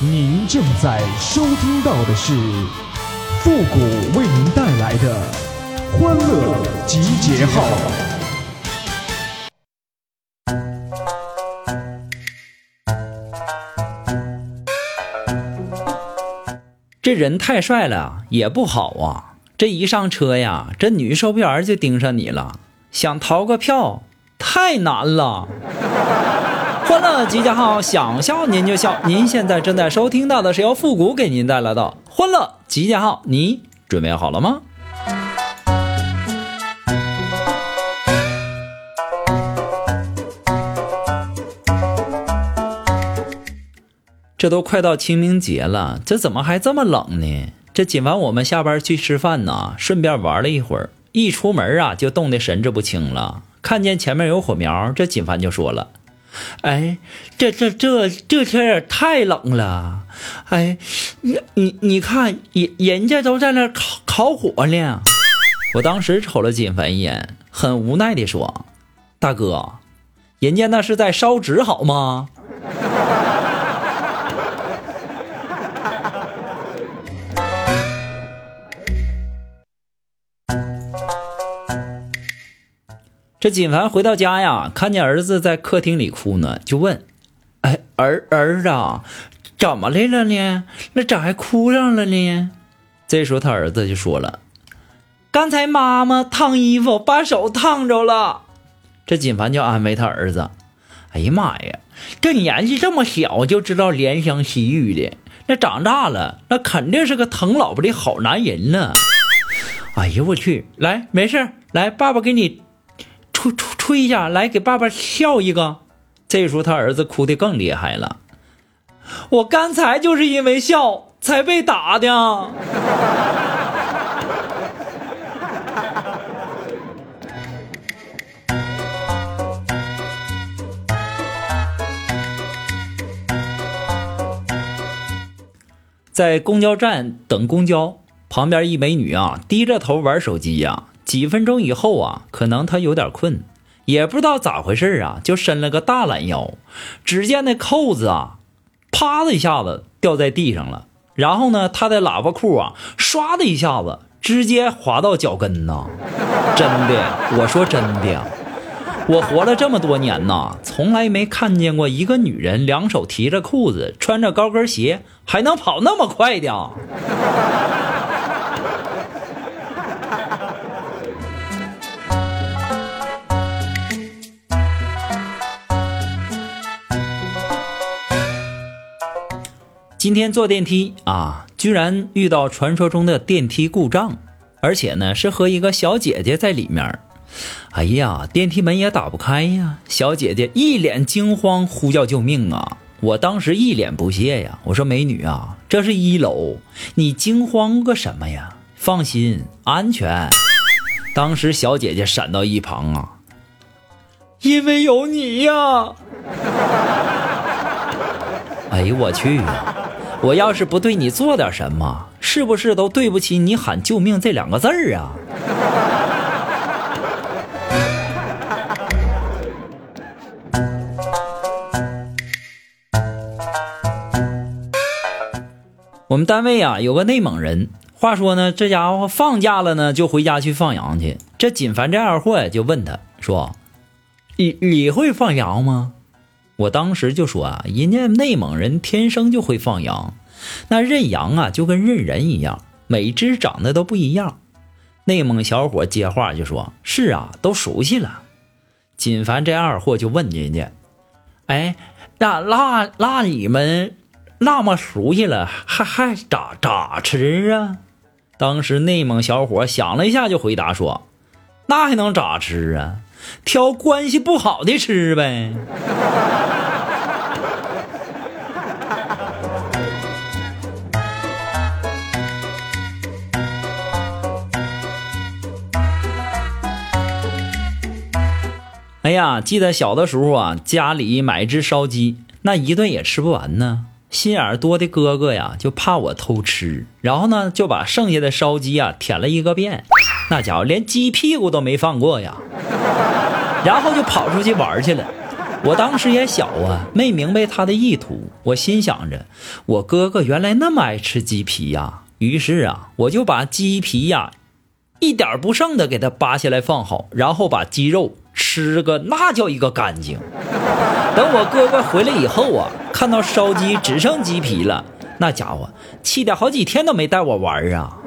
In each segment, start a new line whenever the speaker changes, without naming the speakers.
您正在收听到的是复古为您带来的欢乐集结号。
这人太帅了也不好啊！这一上车呀，这女售票员就盯上你了，想逃个票太难了。欢乐集结号，想笑您就笑。您现在正在收听到的是由复古给您带来的欢乐集结号，你准备好了吗？这都快到清明节了，这怎么还这么冷呢？这今晚我们下班去吃饭呢，顺便玩了一会儿，一出门啊就冻得神志不清了。看见前面有火苗，这锦凡就说了：“哎，这这这这天也太冷了，哎，你你你看人人家都在那烤烤火呢。”我当时瞅了锦凡一眼，很无奈地说：“大哥，人家那是在烧纸好吗？”这锦凡回到家呀，看见儿子在客厅里哭呢，就问：“哎，儿儿子，怎么来了呢？那咋还哭上了呢？”这时候他儿子就说了：“刚才妈妈烫衣服，把手烫着了。”这锦凡就安慰他儿子：“哎呀妈呀，这年纪这么小就知道怜香惜玉的，那长大了那肯定是个疼老婆的好男人呢。”哎呀，我去！来，没事来，爸爸给你。吹吹吹一下，来给爸爸笑一个。这时候他儿子哭的更厉害了。我刚才就是因为笑才被打的。在公交站等公交，旁边一美女啊，低着头玩手机呀。几分钟以后啊，可能他有点困，也不知道咋回事啊，就伸了个大懒腰。只见那扣子啊，啪的一下子掉在地上了。然后呢，他的喇叭裤啊，唰的一下子直接滑到脚跟呐。真的，我说真的，我活了这么多年呐，从来没看见过一个女人两手提着裤子，穿着高跟鞋还能跑那么快的。今天坐电梯啊，居然遇到传说中的电梯故障，而且呢是和一个小姐姐在里面。哎呀，电梯门也打不开呀！小姐姐一脸惊慌，呼叫救命啊！我当时一脸不屑呀，我说美女啊，这是一楼，你惊慌个什么呀？放心，安全。当时小姐姐闪到一旁啊，因为有你呀！哎呦我去！我要是不对你做点什么，是不是都对不起你喊救命这两个字儿啊？我们单位啊有个内蒙人，话说呢，这家伙放假了呢就回家去放羊去。这锦凡这二货就问他说：“你你会放羊吗？”我当时就说啊，人家内蒙人天生就会放羊，那认羊啊就跟认人一样，每只长得都不一样。内蒙小伙接话就说：“是啊，都熟悉了。”锦凡这二货就问人家：“哎，那那那你们那么熟悉了，还还咋咋吃啊？”当时内蒙小伙想了一下，就回答说：“那还能咋吃啊？挑关系不好的吃呗。”哎呀，记得小的时候啊，家里买只烧鸡，那一顿也吃不完呢。心眼多的哥哥呀，就怕我偷吃，然后呢，就把剩下的烧鸡啊舔了一个遍，那家伙连鸡屁股都没放过呀，然后就跑出去玩去了。我当时也小啊，没明白他的意图。我心想着，我哥哥原来那么爱吃鸡皮呀，于是啊，我就把鸡皮呀一点不剩的给他扒下来放好，然后把鸡肉吃个那叫一个干净。等我哥哥回来以后啊，看到烧鸡只剩鸡皮了，那家伙气得好几天都没带我玩啊。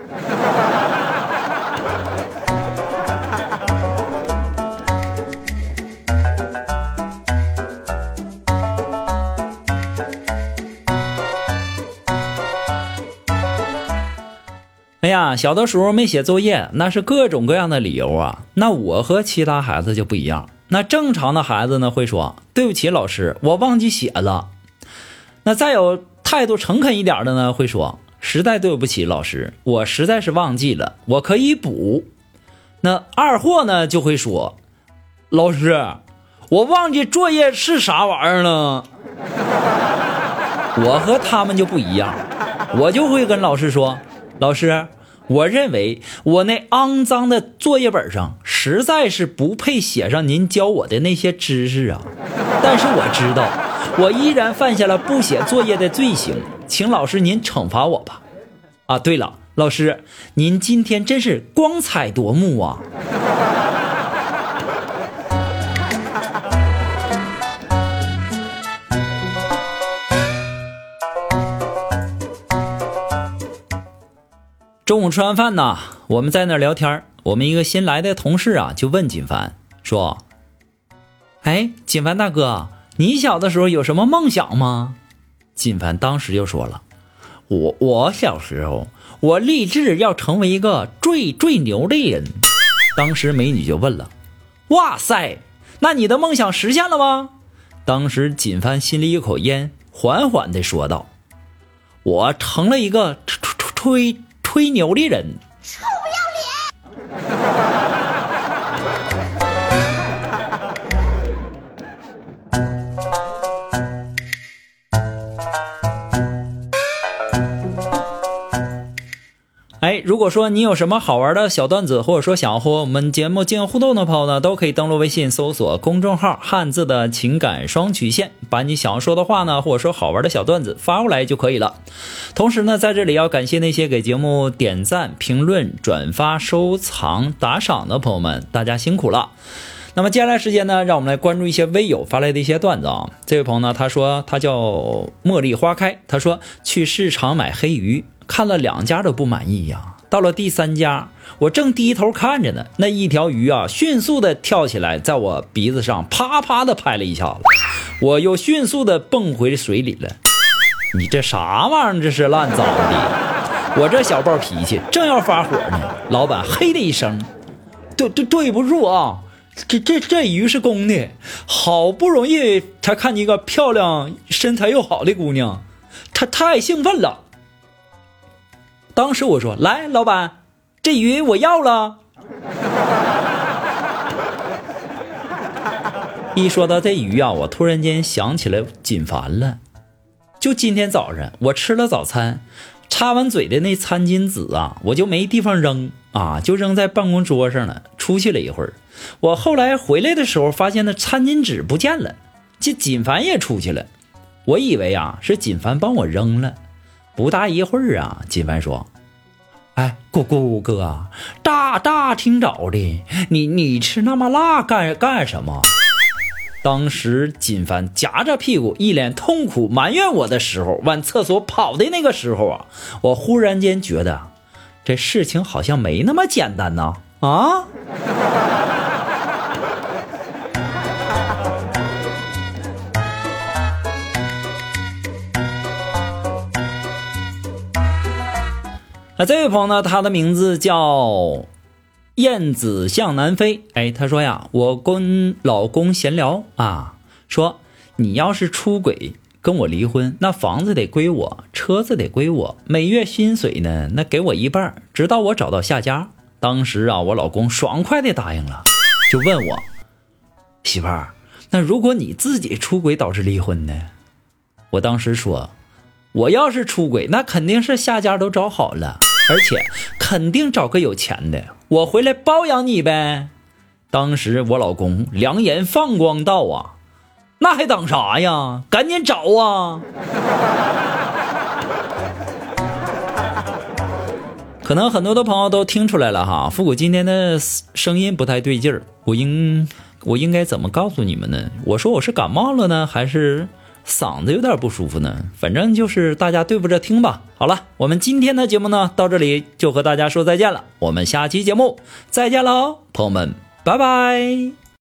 哎呀，小的时候没写作业，那是各种各样的理由啊。那我和其他孩子就不一样。那正常的孩子呢，会说对不起老师，我忘记写了。那再有态度诚恳一点的呢，会说实在对不起老师，我实在是忘记了，我可以补。那二货呢，就会说老师，我忘记作业是啥玩意儿了。我和他们就不一样，我就会跟老师说。老师，我认为我那肮脏的作业本上实在是不配写上您教我的那些知识啊！但是我知道，我依然犯下了不写作业的罪行，请老师您惩罚我吧。啊，对了，老师，您今天真是光彩夺目啊！中午吃完饭呢，我们在那聊天我们一个新来的同事啊，就问锦凡说：“哎，锦凡大哥，你小的时候有什么梦想吗？”锦凡当时就说了：“我我小时候，我立志要成为一个最最牛的人。”当时美女就问了：“哇塞，那你的梦想实现了吗？”当时锦凡心里一口烟，缓缓地说道：“我成了一个吹吹吹吹吹。”牛的人，如果说你有什么好玩的小段子，或者说想和我们节目进行互动的朋友呢，都可以登录微信搜索公众号“汉字的情感双曲线”，把你想要说的话呢，或者说好玩的小段子发过来就可以了。同时呢，在这里要感谢那些给节目点赞、评论、转发、收藏、打赏的朋友们，大家辛苦了。那么接下来时间呢，让我们来关注一些微友发来的一些段子啊。这位朋友呢，他说他叫茉莉花开，他说去市场买黑鱼。看了两家都不满意呀，到了第三家，我正低头看着呢，那一条鱼啊，迅速的跳起来，在我鼻子上啪啪的拍了一下子，我又迅速的蹦回水里了。你这啥玩意儿？这是烂糟的！我这小暴脾气正要发火呢，老板嘿的一声，对对对不住啊，这这这鱼是公的，好不容易才看见一个漂亮、身材又好的姑娘，他太兴奋了。当时我说：“来，老板，这鱼我要了。”一说到这鱼啊，我突然间想起来锦凡了。就今天早上，我吃了早餐，擦完嘴的那餐巾纸啊，我就没地方扔啊，就扔在办公桌上了。出去了一会儿，我后来回来的时候，发现那餐巾纸不见了。这锦凡也出去了，我以为啊是锦凡帮我扔了。不大一会儿啊，锦凡说：“哎，姑姑哥，大大清早的，你你吃那么辣干干什么？”当时锦凡夹着屁股，一脸痛苦埋怨我的时候，往厕所跑的那个时候啊，我忽然间觉得这事情好像没那么简单呢啊！那这位朋友呢？他的名字叫燕子向南飞。哎，他说呀，我跟老公闲聊啊，说你要是出轨跟我离婚，那房子得归我，车子得归我，每月薪水呢，那给我一半，直到我找到下家。当时啊，我老公爽快的答应了，就问我媳妇儿，那如果你自己出轨导致离婚呢？我当时说，我要是出轨，那肯定是下家都找好了。而且肯定找个有钱的，我回来包养你呗。当时我老公两眼放光道啊，那还等啥呀？赶紧找啊！可能很多的朋友都听出来了哈，复古今天的声音不太对劲儿，我应我应该怎么告诉你们呢？我说我是感冒了呢，还是嗓子有点不舒服呢？反正就是大家对付着听吧。好了，我们今天的节目呢，到这里就和大家说再见了，我们下期节目再见喽，朋友们，拜拜。